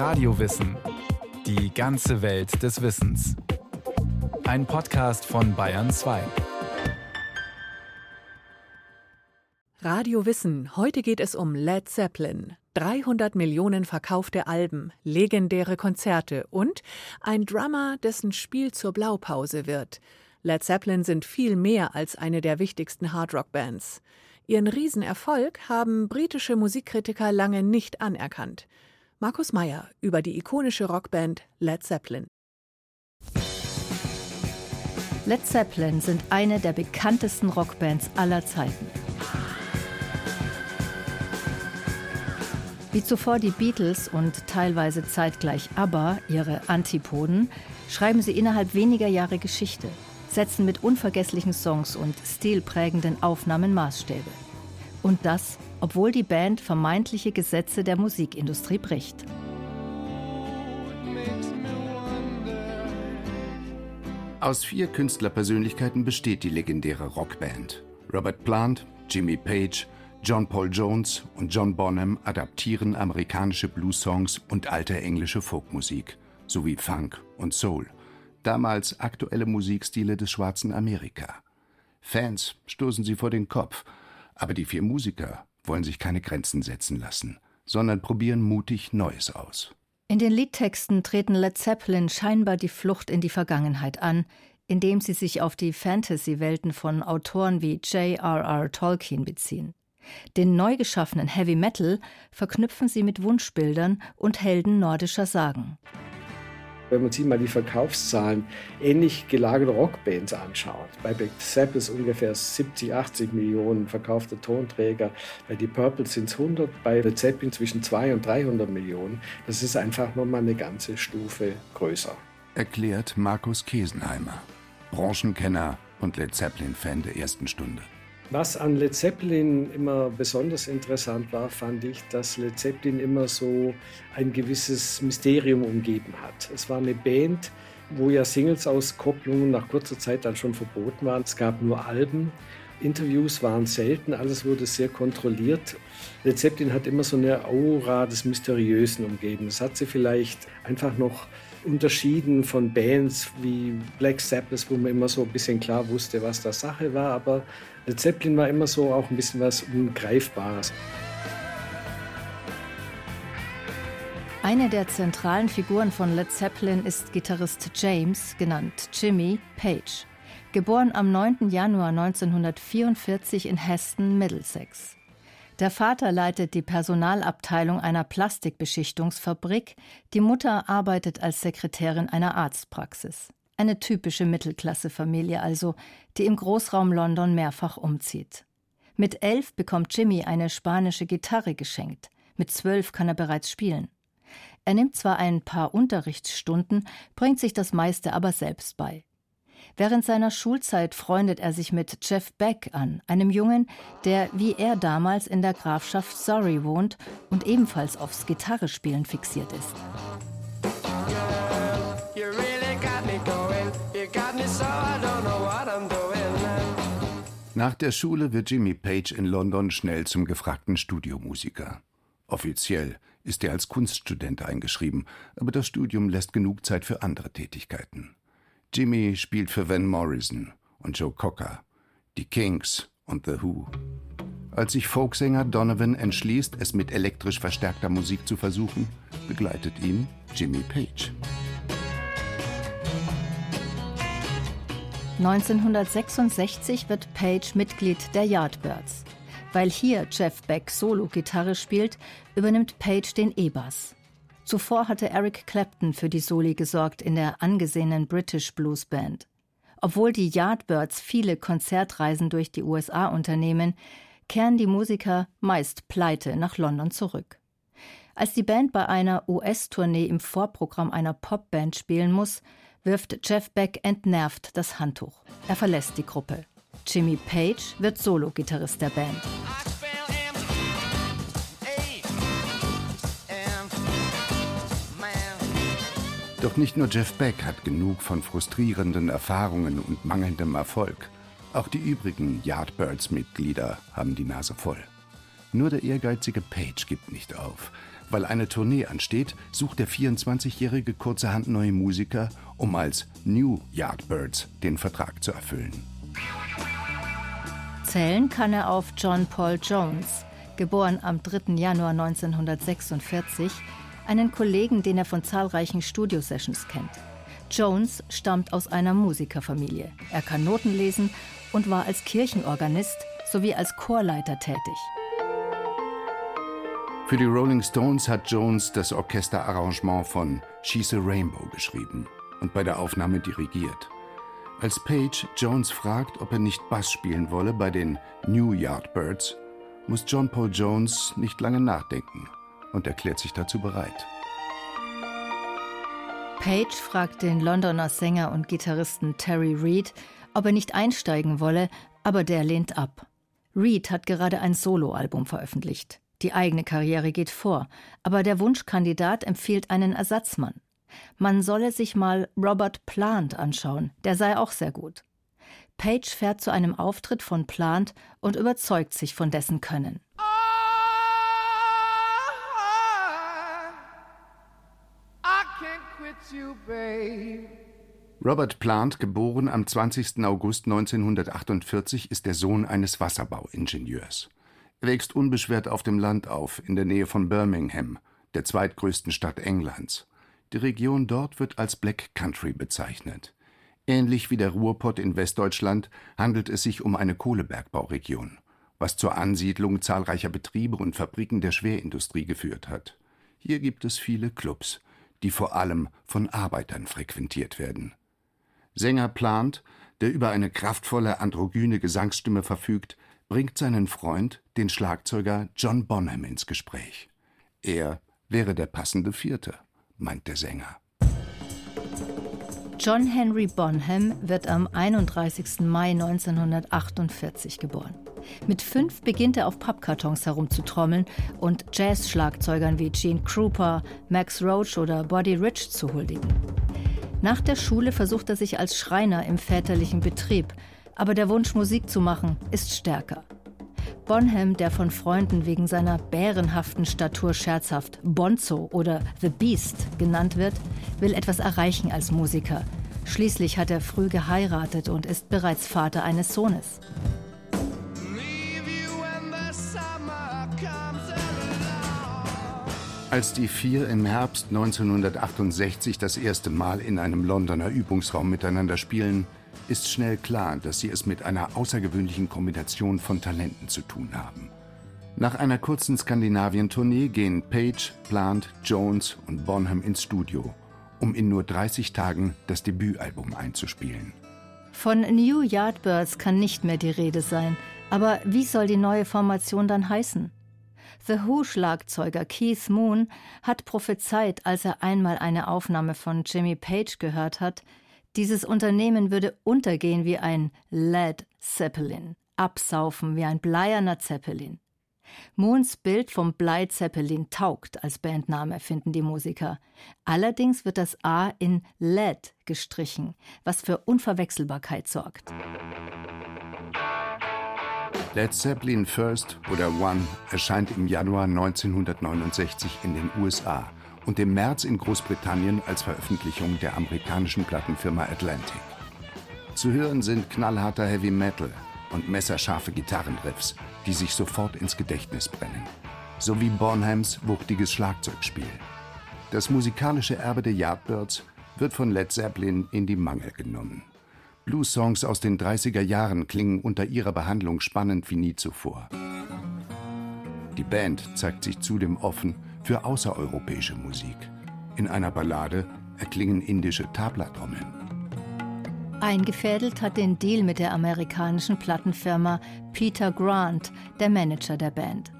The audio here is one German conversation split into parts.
Radiowissen. Die ganze Welt des Wissens. Ein Podcast von Bayern 2. Radio Wissen. Heute geht es um Led Zeppelin. 300 Millionen verkaufte Alben, legendäre Konzerte und ein Drummer, dessen Spiel zur Blaupause wird. Led Zeppelin sind viel mehr als eine der wichtigsten Hardrock-Bands. Ihren Riesenerfolg haben britische Musikkritiker lange nicht anerkannt. Markus Meyer über die ikonische Rockband Led Zeppelin. Led Zeppelin sind eine der bekanntesten Rockbands aller Zeiten. Wie zuvor die Beatles und teilweise zeitgleich ABBA, ihre Antipoden, schreiben sie innerhalb weniger Jahre Geschichte setzen mit unvergesslichen Songs und stilprägenden Aufnahmen Maßstäbe. Und das, obwohl die Band vermeintliche Gesetze der Musikindustrie bricht. Aus vier Künstlerpersönlichkeiten besteht die legendäre Rockband. Robert Plant, Jimmy Page, John Paul Jones und John Bonham adaptieren amerikanische Blues-Songs und alte englische Folkmusik sowie Funk und Soul – damals aktuelle Musikstile des schwarzen Amerika. Fans stoßen sie vor den Kopf, aber die vier Musiker wollen sich keine Grenzen setzen lassen, sondern probieren mutig Neues aus. In den Liedtexten treten Led Zeppelin scheinbar die Flucht in die Vergangenheit an, indem sie sich auf die Fantasy-Welten von Autoren wie J.R.R. Tolkien beziehen. Den neu geschaffenen Heavy Metal verknüpfen sie mit Wunschbildern und Helden nordischer Sagen. Wenn man sich mal die Verkaufszahlen ähnlich gelagerter Rockbands anschaut, bei Black Sabbath ungefähr 70, 80 Millionen verkaufte Tonträger, bei The Purple sind es 100, bei The Zeppelin zwischen 200 und 300 Millionen. Das ist einfach nochmal eine ganze Stufe größer. Erklärt Markus Kesenheimer, Branchenkenner und Led Zeppelin-Fan der ersten Stunde. Was an Led Zeppelin immer besonders interessant war, fand ich, dass Led Zeppelin immer so ein gewisses Mysterium umgeben hat. Es war eine Band, wo ja Singles-Auskopplungen nach kurzer Zeit dann schon verboten waren. Es gab nur Alben. Interviews waren selten, alles wurde sehr kontrolliert. Led Zeppelin hat immer so eine Aura des Mysteriösen umgeben. Das hat sie vielleicht einfach noch unterschieden von Bands wie Black Sabbath, wo man immer so ein bisschen klar wusste, was da Sache war, aber Led Zeppelin war immer so auch ein bisschen was Ungreifbares. Eine der zentralen Figuren von Led Zeppelin ist Gitarrist James, genannt Jimmy Page, geboren am 9. Januar 1944 in Heston, Middlesex. Der Vater leitet die Personalabteilung einer Plastikbeschichtungsfabrik, die Mutter arbeitet als Sekretärin einer Arztpraxis. Eine typische Mittelklassefamilie also, die im Großraum London mehrfach umzieht. Mit elf bekommt Jimmy eine spanische Gitarre geschenkt. Mit zwölf kann er bereits spielen. Er nimmt zwar ein paar Unterrichtsstunden, bringt sich das meiste aber selbst bei. Während seiner Schulzeit freundet er sich mit Jeff Beck an, einem Jungen, der wie er damals in der Grafschaft Surrey wohnt und ebenfalls aufs Gitarrespielen fixiert ist. Nach der Schule wird Jimmy Page in London schnell zum gefragten Studiomusiker. Offiziell ist er als Kunststudent eingeschrieben, aber das Studium lässt genug Zeit für andere Tätigkeiten. Jimmy spielt für Van Morrison und Joe Cocker, die Kings und The Who. Als sich Folksänger Donovan entschließt, es mit elektrisch verstärkter Musik zu versuchen, begleitet ihn Jimmy Page. 1966 wird Page Mitglied der Yardbirds. Weil hier Jeff Beck Solo-Gitarre spielt, übernimmt Page den E-Bass. Zuvor hatte Eric Clapton für die Soli gesorgt in der angesehenen British Blues Band. Obwohl die Yardbirds viele Konzertreisen durch die USA unternehmen, kehren die Musiker meist pleite nach London zurück. Als die Band bei einer US-Tournee im Vorprogramm einer Popband spielen muss, wirft Jeff Beck entnervt das Handtuch. Er verlässt die Gruppe. Jimmy Page wird Solo-Gitarrist der Band. Doch nicht nur Jeff Beck hat genug von frustrierenden Erfahrungen und mangelndem Erfolg. Auch die übrigen Yardbirds-Mitglieder haben die Nase voll. Nur der ehrgeizige Page gibt nicht auf. Weil eine Tournee ansteht, sucht der 24-Jährige kurzerhand neue Musiker, um als New Yardbirds den Vertrag zu erfüllen. Zählen kann er auf John Paul Jones, geboren am 3. Januar 1946, einen Kollegen, den er von zahlreichen Studiosessions kennt. Jones stammt aus einer Musikerfamilie. Er kann Noten lesen und war als Kirchenorganist sowie als Chorleiter tätig. Für die Rolling Stones hat Jones das Orchesterarrangement von She's a Rainbow geschrieben und bei der Aufnahme dirigiert. Als Page Jones fragt, ob er nicht Bass spielen wolle bei den New Yardbirds, muss John Paul Jones nicht lange nachdenken und erklärt sich dazu bereit. Page fragt den Londoner Sänger und Gitarristen Terry Reid, ob er nicht einsteigen wolle, aber der lehnt ab. Reid hat gerade ein Soloalbum veröffentlicht. Die eigene Karriere geht vor, aber der Wunschkandidat empfiehlt einen Ersatzmann. Man solle sich mal Robert Plant anschauen, der sei auch sehr gut. Page fährt zu einem Auftritt von Plant und überzeugt sich von dessen Können. Robert Plant, geboren am 20. August 1948, ist der Sohn eines Wasserbauingenieurs. Wächst unbeschwert auf dem Land auf, in der Nähe von Birmingham, der zweitgrößten Stadt Englands. Die Region dort wird als Black Country bezeichnet. Ähnlich wie der Ruhrpott in Westdeutschland handelt es sich um eine Kohlebergbauregion, was zur Ansiedlung zahlreicher Betriebe und Fabriken der Schwerindustrie geführt hat. Hier gibt es viele Clubs, die vor allem von Arbeitern frequentiert werden. Sänger Plant, der über eine kraftvolle androgyne Gesangsstimme verfügt, bringt seinen Freund, den Schlagzeuger John Bonham, ins Gespräch. Er wäre der passende Vierte meint der Sänger. John Henry Bonham wird am 31. Mai 1948 geboren. Mit fünf beginnt er auf Pappkartons herumzutrommeln und Jazz-Schlagzeugern wie Gene Krupa, Max Roach oder Buddy Rich zu huldigen. Nach der Schule versucht er sich als Schreiner im väterlichen Betrieb, aber der Wunsch, Musik zu machen, ist stärker. Bonham, der von Freunden wegen seiner bärenhaften Statur scherzhaft Bonzo oder The Beast genannt wird, will etwas erreichen als Musiker. Schließlich hat er früh geheiratet und ist bereits Vater eines Sohnes. Als die vier im Herbst 1968 das erste Mal in einem Londoner Übungsraum miteinander spielen, ist schnell klar, dass sie es mit einer außergewöhnlichen Kombination von Talenten zu tun haben. Nach einer kurzen Skandinavien-Tournee gehen Page, Plant, Jones und Bonham ins Studio, um in nur 30 Tagen das Debütalbum einzuspielen. Von New Yardbirds kann nicht mehr die Rede sein, aber wie soll die neue Formation dann heißen? The Who-Schlagzeuger Keith Moon hat prophezeit, als er einmal eine Aufnahme von Jimmy Page gehört hat, dieses Unternehmen würde untergehen wie ein Led Zeppelin, absaufen wie ein bleierner Zeppelin. Moons Bild vom Blei-Zeppelin taugt als Bandname, finden die Musiker. Allerdings wird das A in LED gestrichen, was für Unverwechselbarkeit sorgt. Led Zeppelin First oder One erscheint im Januar 1969 in den USA und im März in Großbritannien als Veröffentlichung der amerikanischen Plattenfirma Atlantic. Zu hören sind knallharter Heavy Metal und messerscharfe Gitarrenriffs, die sich sofort ins Gedächtnis brennen, sowie Bonhams wuchtiges Schlagzeugspiel. Das musikalische Erbe der Yardbirds wird von Led Zeppelin in die Mangel genommen. Blues-Songs aus den 30er Jahren klingen unter ihrer Behandlung spannend wie nie zuvor. Die Band zeigt sich zudem offen für außereuropäische Musik. In einer Ballade erklingen indische Tabla-Trommeln. Eingefädelt hat den Deal mit der amerikanischen Plattenfirma Peter Grant, der Manager der Band.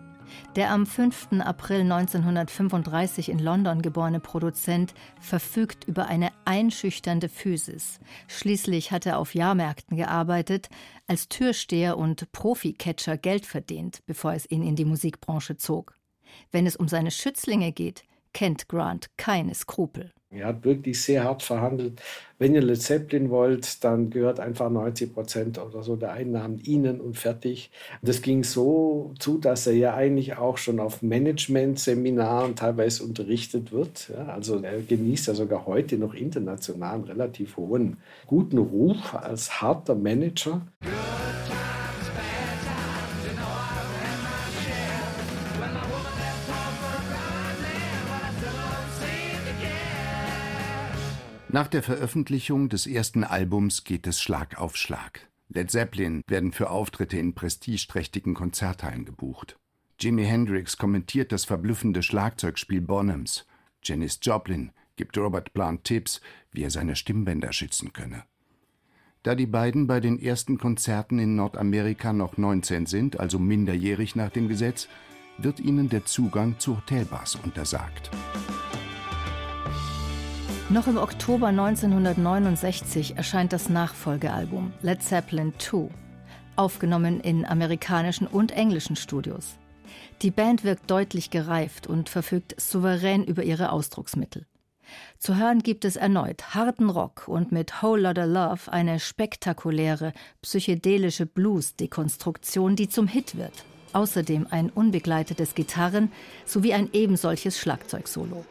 Der am 5. April 1935 in London geborene Produzent verfügt über eine einschüchternde Physis. Schließlich hat er auf Jahrmärkten gearbeitet, als Türsteher und Profi-Catcher Geld verdient, bevor es ihn in die Musikbranche zog. Wenn es um seine Schützlinge geht, kennt Grant keine Skrupel. Er hat wirklich sehr hart verhandelt. Wenn ihr Led Zeppelin wollt, dann gehört einfach 90 Prozent oder so der Einnahmen ihnen und fertig. Das ging so zu, dass er ja eigentlich auch schon auf Management-Seminaren teilweise unterrichtet wird. Ja, also er genießt ja sogar heute noch international einen relativ hohen, guten Ruf als harter Manager. Nach der Veröffentlichung des ersten Albums geht es Schlag auf Schlag. Led Zeppelin werden für Auftritte in prestigeträchtigen Konzerthallen gebucht. Jimi Hendrix kommentiert das verblüffende Schlagzeugspiel Bonhams. Janis Joplin gibt Robert Plant Tipps, wie er seine Stimmbänder schützen könne. Da die beiden bei den ersten Konzerten in Nordamerika noch 19 sind, also minderjährig nach dem Gesetz, wird ihnen der Zugang zu Hotelbars untersagt. Noch im Oktober 1969 erscheint das Nachfolgealbum Led Zeppelin II, aufgenommen in amerikanischen und englischen Studios. Die Band wirkt deutlich gereift und verfügt souverän über ihre Ausdrucksmittel. Zu hören gibt es erneut harten Rock und mit Whole Lotta Love eine spektakuläre, psychedelische Blues-Dekonstruktion, die zum Hit wird. Außerdem ein unbegleitetes Gitarren- sowie ein ebensolches Schlagzeugsolo.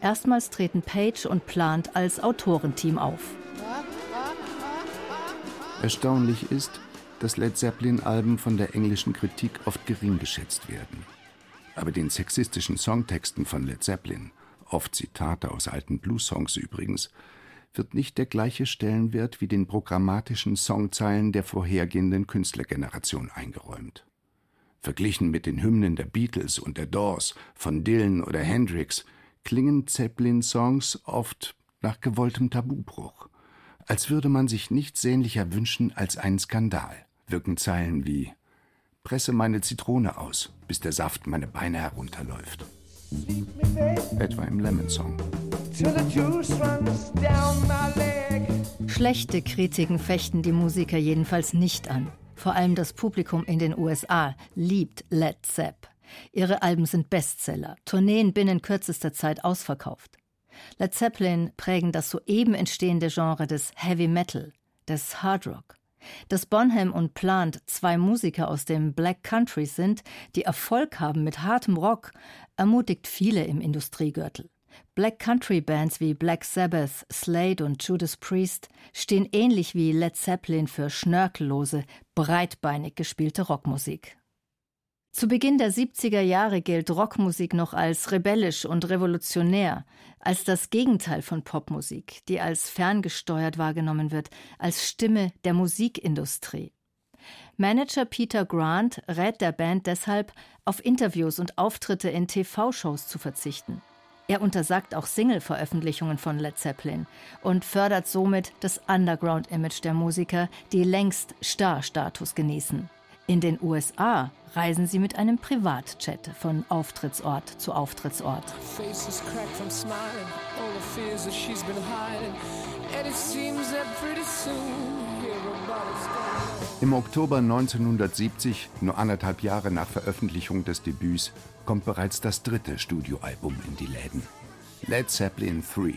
Erstmals treten Page und Plant als Autorenteam auf. Erstaunlich ist, dass Led Zeppelin-Alben von der englischen Kritik oft gering geschätzt werden. Aber den sexistischen Songtexten von Led Zeppelin, oft Zitate aus alten Blues-Songs übrigens, wird nicht der gleiche Stellenwert wie den programmatischen Songzeilen der vorhergehenden Künstlergeneration eingeräumt. Verglichen mit den Hymnen der Beatles und der Doors, von Dylan oder Hendrix klingen Zeppelin-Songs oft nach gewolltem Tabubruch. Als würde man sich nichts sehnlicher wünschen als einen Skandal, wirken Zeilen wie Presse meine Zitrone aus, bis der Saft meine Beine herunterläuft. Etwa im Lemon Song. Schlechte Kritiken fechten die Musiker jedenfalls nicht an. Vor allem das Publikum in den USA liebt Led Zepp. Ihre Alben sind Bestseller, Tourneen binnen kürzester Zeit ausverkauft. Led Zeppelin prägen das soeben entstehende Genre des Heavy Metal, des Hard Rock. Dass Bonham und Plant zwei Musiker aus dem Black Country sind, die Erfolg haben mit hartem Rock, ermutigt viele im Industriegürtel. Black Country Bands wie Black Sabbath, Slade und Judas Priest stehen ähnlich wie Led Zeppelin für schnörkellose, breitbeinig gespielte Rockmusik. Zu Beginn der 70er Jahre gilt Rockmusik noch als rebellisch und revolutionär, als das Gegenteil von Popmusik, die als ferngesteuert wahrgenommen wird, als Stimme der Musikindustrie. Manager Peter Grant rät der Band deshalb, auf Interviews und Auftritte in TV-Shows zu verzichten. Er untersagt auch Single-Veröffentlichungen von Led Zeppelin und fördert somit das Underground-Image der Musiker, die längst Star-Status genießen. In den USA reisen sie mit einem Privatjet von Auftrittsort zu Auftrittsort. Im Oktober 1970, nur anderthalb Jahre nach Veröffentlichung des Debüts, kommt bereits das dritte Studioalbum in die Läden. Led Zeppelin 3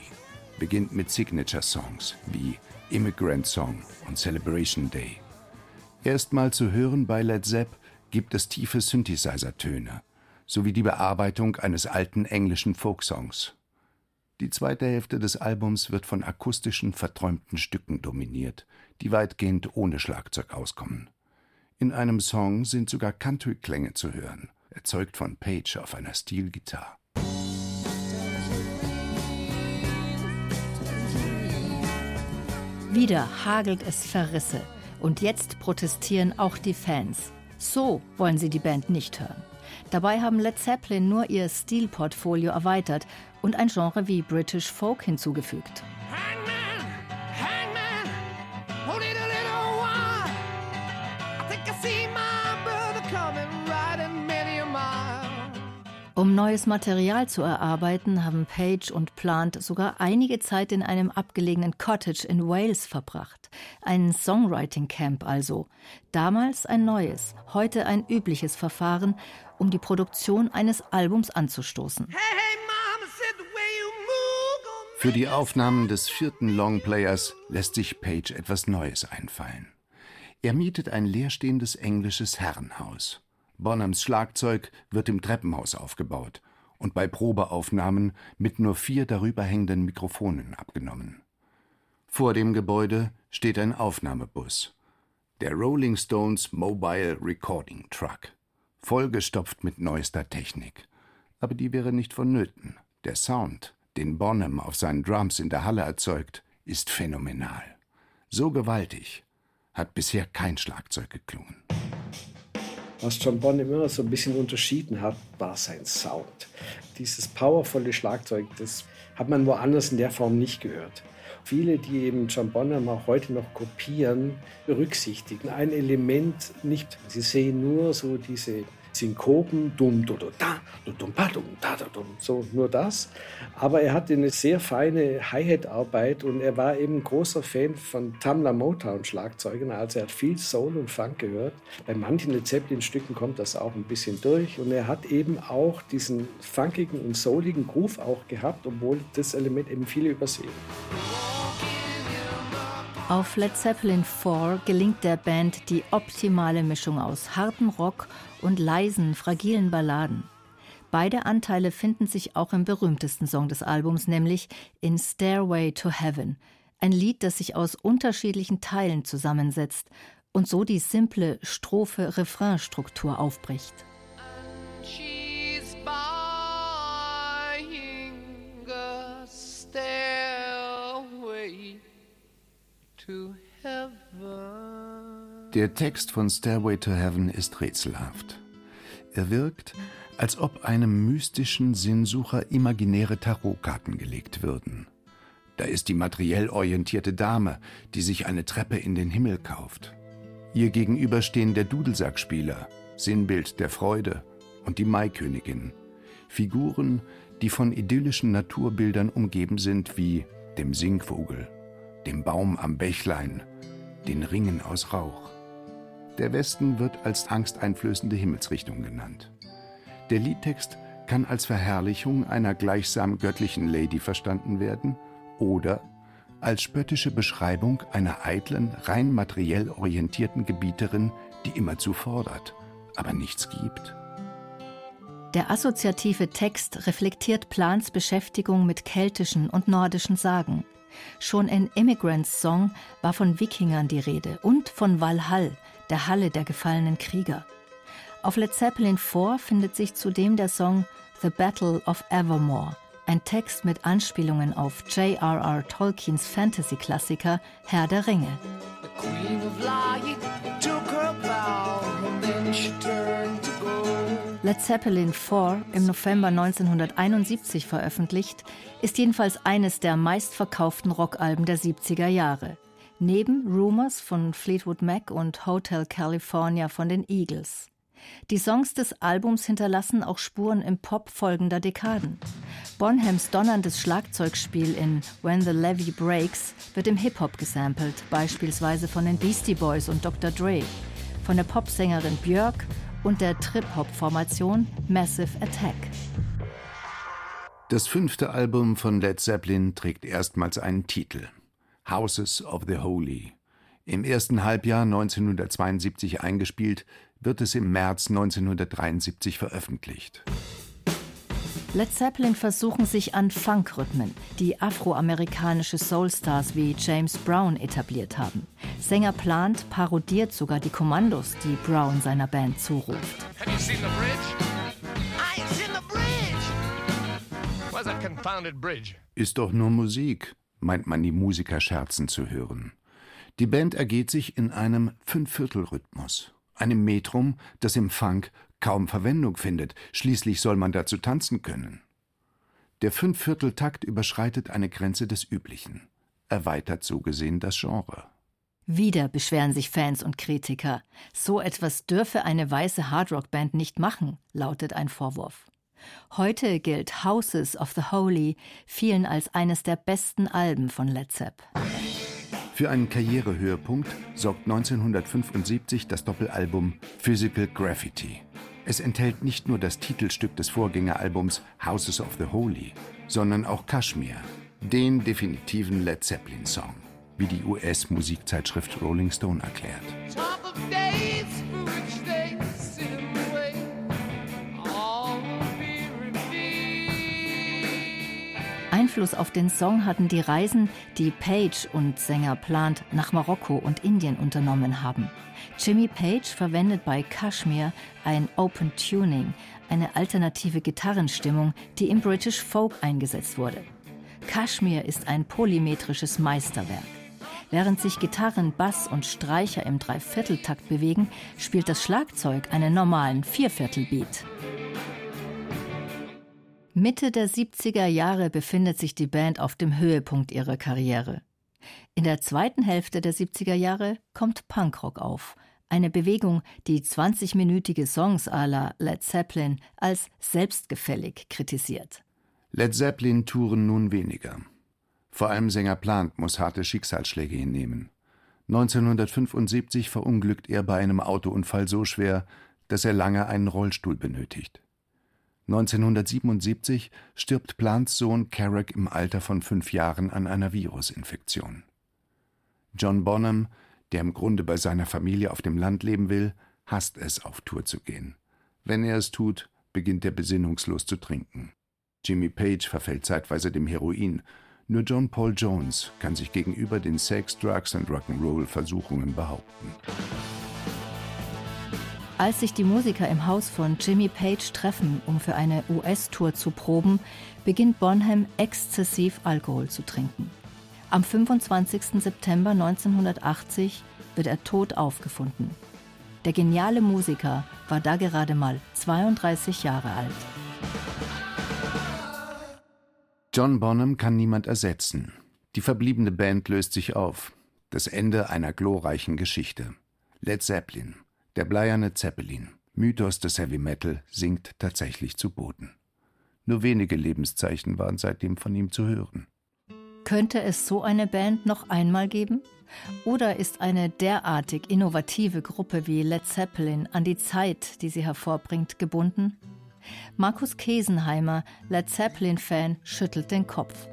beginnt mit Signature-Songs wie Immigrant Song und Celebration Day. Erstmal zu hören bei Led Zepp gibt es tiefe Synthesizer-Töne sowie die Bearbeitung eines alten englischen Folksongs. Die zweite Hälfte des Albums wird von akustischen, verträumten Stücken dominiert, die weitgehend ohne Schlagzeug auskommen. In einem Song sind sogar Country-Klänge zu hören, erzeugt von Page auf einer Stilgitarre. Wieder hagelt es Verrisse. Und jetzt protestieren auch die Fans. So wollen sie die Band nicht hören. Dabei haben Led Zeppelin nur ihr Stilportfolio erweitert und ein Genre wie British Folk hinzugefügt. Um neues Material zu erarbeiten, haben Page und Plant sogar einige Zeit in einem abgelegenen Cottage in Wales verbracht. Ein Songwriting Camp also. Damals ein neues, heute ein übliches Verfahren, um die Produktion eines Albums anzustoßen. Hey, hey, Mama, Für die Aufnahmen des vierten Longplayers lässt sich Page etwas Neues einfallen. Er mietet ein leerstehendes englisches Herrenhaus. Bonhams Schlagzeug wird im Treppenhaus aufgebaut und bei Probeaufnahmen mit nur vier darüber hängenden Mikrofonen abgenommen. Vor dem Gebäude steht ein Aufnahmebus. Der Rolling Stones Mobile Recording Truck. Vollgestopft mit neuester Technik. Aber die wäre nicht vonnöten. Der Sound den Bonham auf seinen Drums in der Halle erzeugt, ist phänomenal. So gewaltig hat bisher kein Schlagzeug geklungen. Was John Bonham immer so ein bisschen unterschieden hat, war sein Sound. Dieses powervolle Schlagzeug, das hat man woanders in der Form nicht gehört. Viele, die eben John Bonham auch heute noch kopieren, berücksichtigen ein Element nicht. Sie sehen nur so diese Synkopen, dum, dum, da, dum, da, dum, da, dum, so nur das. Aber er hatte eine sehr feine Hi-Hat-Arbeit und er war eben großer Fan von Tamla Motown-Schlagzeugern. Also er hat viel Soul und Funk gehört. Bei manchen Led Zeppelin-Stücken kommt das auch ein bisschen durch. Und er hat eben auch diesen funkigen und souligen Groove auch gehabt, obwohl das Element eben viele übersehen. Auf Led Zeppelin 4 gelingt der Band die optimale Mischung aus hartem Rock und leisen, fragilen Balladen. Beide Anteile finden sich auch im berühmtesten Song des Albums, nämlich in Stairway to Heaven, ein Lied, das sich aus unterschiedlichen Teilen zusammensetzt und so die simple Strophe-Refrain-Struktur aufbricht. Der Text von Stairway to Heaven ist rätselhaft. Er wirkt, als ob einem mystischen Sinnsucher imaginäre Tarotkarten gelegt würden. Da ist die materiell orientierte Dame, die sich eine Treppe in den Himmel kauft. Ihr gegenüber stehen der Dudelsackspieler, Sinnbild der Freude, und die Maikönigin. Figuren, die von idyllischen Naturbildern umgeben sind wie dem Singvogel, dem Baum am Bächlein, den Ringen aus Rauch. Der Westen wird als angsteinflößende Himmelsrichtung genannt. Der Liedtext kann als Verherrlichung einer gleichsam göttlichen Lady verstanden werden oder als spöttische Beschreibung einer eitlen, rein materiell orientierten Gebieterin, die immerzu fordert, aber nichts gibt. Der assoziative Text reflektiert Plans Beschäftigung mit keltischen und nordischen Sagen. Schon in Immigrants Song war von Wikingern die Rede und von Valhall, der Halle der gefallenen Krieger. Auf Led Zeppelin 4 findet sich zudem der Song The Battle of Evermore, ein Text mit Anspielungen auf J.R.R. Tolkiens Fantasy-Klassiker Herr der Ringe. Led Zeppelin 4, im November 1971 veröffentlicht, ist jedenfalls eines der meistverkauften Rockalben der 70er Jahre neben Rumors von Fleetwood Mac und Hotel California von den Eagles. Die Songs des Albums hinterlassen auch Spuren im Pop folgender Dekaden. Bonhams donnerndes Schlagzeugspiel in When the Levy Breaks wird im Hip-Hop gesampelt, beispielsweise von den Beastie Boys und Dr. Dre, von der Popsängerin Björk und der Trip-Hop-Formation Massive Attack. Das fünfte Album von Led Zeppelin trägt erstmals einen Titel. Houses of the Holy. Im ersten Halbjahr 1972 eingespielt, wird es im März 1973 veröffentlicht. Led Zeppelin versuchen sich an Funk-Rhythmen, die afroamerikanische Soulstars wie James Brown etabliert haben. Sänger Plant parodiert sogar die Kommandos, die Brown seiner Band zuruft. Ist doch nur Musik meint man die Musiker scherzen zu hören. Die Band ergeht sich in einem Fünfviertelrhythmus, einem Metrum, das im Funk kaum Verwendung findet, schließlich soll man dazu tanzen können. Der Fünfvierteltakt überschreitet eine Grenze des Üblichen, erweitert so gesehen das Genre. Wieder beschweren sich Fans und Kritiker. So etwas dürfe eine weiße Hardrock-Band nicht machen, lautet ein Vorwurf. Heute gilt Houses of the Holy vielen als eines der besten Alben von Led Zepp. Für einen Karrierehöhepunkt sorgt 1975 das Doppelalbum Physical Graffiti. Es enthält nicht nur das Titelstück des Vorgängeralbums Houses of the Holy, sondern auch Kashmir, Den definitiven Led Zeppelin-Song, wie die US-Musikzeitschrift Rolling Stone erklärt. Einfluss auf den Song hatten die Reisen, die Page und Sänger Plant nach Marokko und Indien unternommen haben. Jimmy Page verwendet bei Kashmir ein Open Tuning, eine alternative Gitarrenstimmung, die im British Folk eingesetzt wurde. Kashmir ist ein polymetrisches Meisterwerk. Während sich Gitarren, Bass und Streicher im Dreivierteltakt bewegen, spielt das Schlagzeug einen normalen Vierviertelbeat. Mitte der 70er Jahre befindet sich die Band auf dem Höhepunkt ihrer Karriere. In der zweiten Hälfte der 70er Jahre kommt Punkrock auf, eine Bewegung, die 20-minütige Songs à la Led Zeppelin als selbstgefällig kritisiert. Led Zeppelin touren nun weniger. Vor allem Sänger Plant muss harte Schicksalsschläge hinnehmen. 1975 verunglückt er bei einem Autounfall so schwer, dass er lange einen Rollstuhl benötigt. 1977 stirbt Plants Sohn Carrack im Alter von fünf Jahren an einer Virusinfektion. John Bonham, der im Grunde bei seiner Familie auf dem Land leben will, hasst es, auf Tour zu gehen. Wenn er es tut, beginnt er besinnungslos zu trinken. Jimmy Page verfällt zeitweise dem Heroin. Nur John Paul Jones kann sich gegenüber den Sex, Drugs und Rock'n'Roll Versuchungen behaupten. Als sich die Musiker im Haus von Jimmy Page treffen, um für eine US-Tour zu proben, beginnt Bonham exzessiv Alkohol zu trinken. Am 25. September 1980 wird er tot aufgefunden. Der geniale Musiker war da gerade mal 32 Jahre alt. John Bonham kann niemand ersetzen. Die verbliebene Band löst sich auf. Das Ende einer glorreichen Geschichte. Led Zeppelin. Der bleierne Zeppelin, Mythos des Heavy Metal, sinkt tatsächlich zu Boden. Nur wenige Lebenszeichen waren seitdem von ihm zu hören. Könnte es so eine Band noch einmal geben? Oder ist eine derartig innovative Gruppe wie Led Zeppelin an die Zeit, die sie hervorbringt, gebunden? Markus Kesenheimer, Led Zeppelin-Fan, schüttelt den Kopf.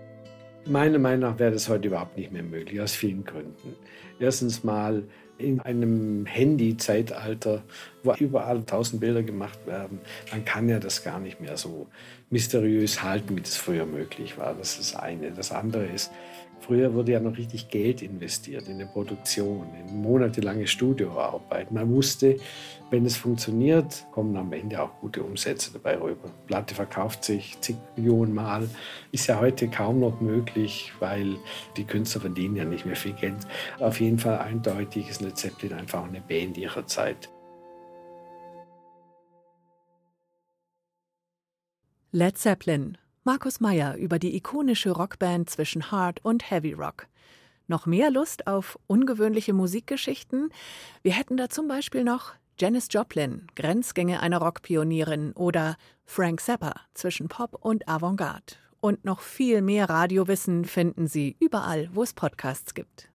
Meiner Meinung nach wäre das heute überhaupt nicht mehr möglich, aus vielen Gründen. Erstens mal in einem Handy-Zeitalter, wo überall tausend Bilder gemacht werden, man kann ja das gar nicht mehr so mysteriös halten, wie das früher möglich war. Das ist das eine. Das andere ist, Früher wurde ja noch richtig Geld investiert in die Produktion, in monatelange Studioarbeit. Man wusste, wenn es funktioniert, kommen am Ende auch gute Umsätze dabei rüber. Platte verkauft sich zig Millionen Mal. Ist ja heute kaum noch möglich, weil die Künstler verdienen ja nicht mehr viel Geld. Auf jeden Fall eindeutig ist Led Zeppelin einfach eine Band ihrer Zeit. Led Zeppelin Markus Meyer über die ikonische Rockband zwischen Hard und Heavy Rock. Noch mehr Lust auf ungewöhnliche Musikgeschichten? Wir hätten da zum Beispiel noch Janis Joplin, Grenzgänge einer Rockpionierin oder Frank Zappa zwischen Pop und Avantgarde. Und noch viel mehr Radiowissen finden Sie überall, wo es Podcasts gibt.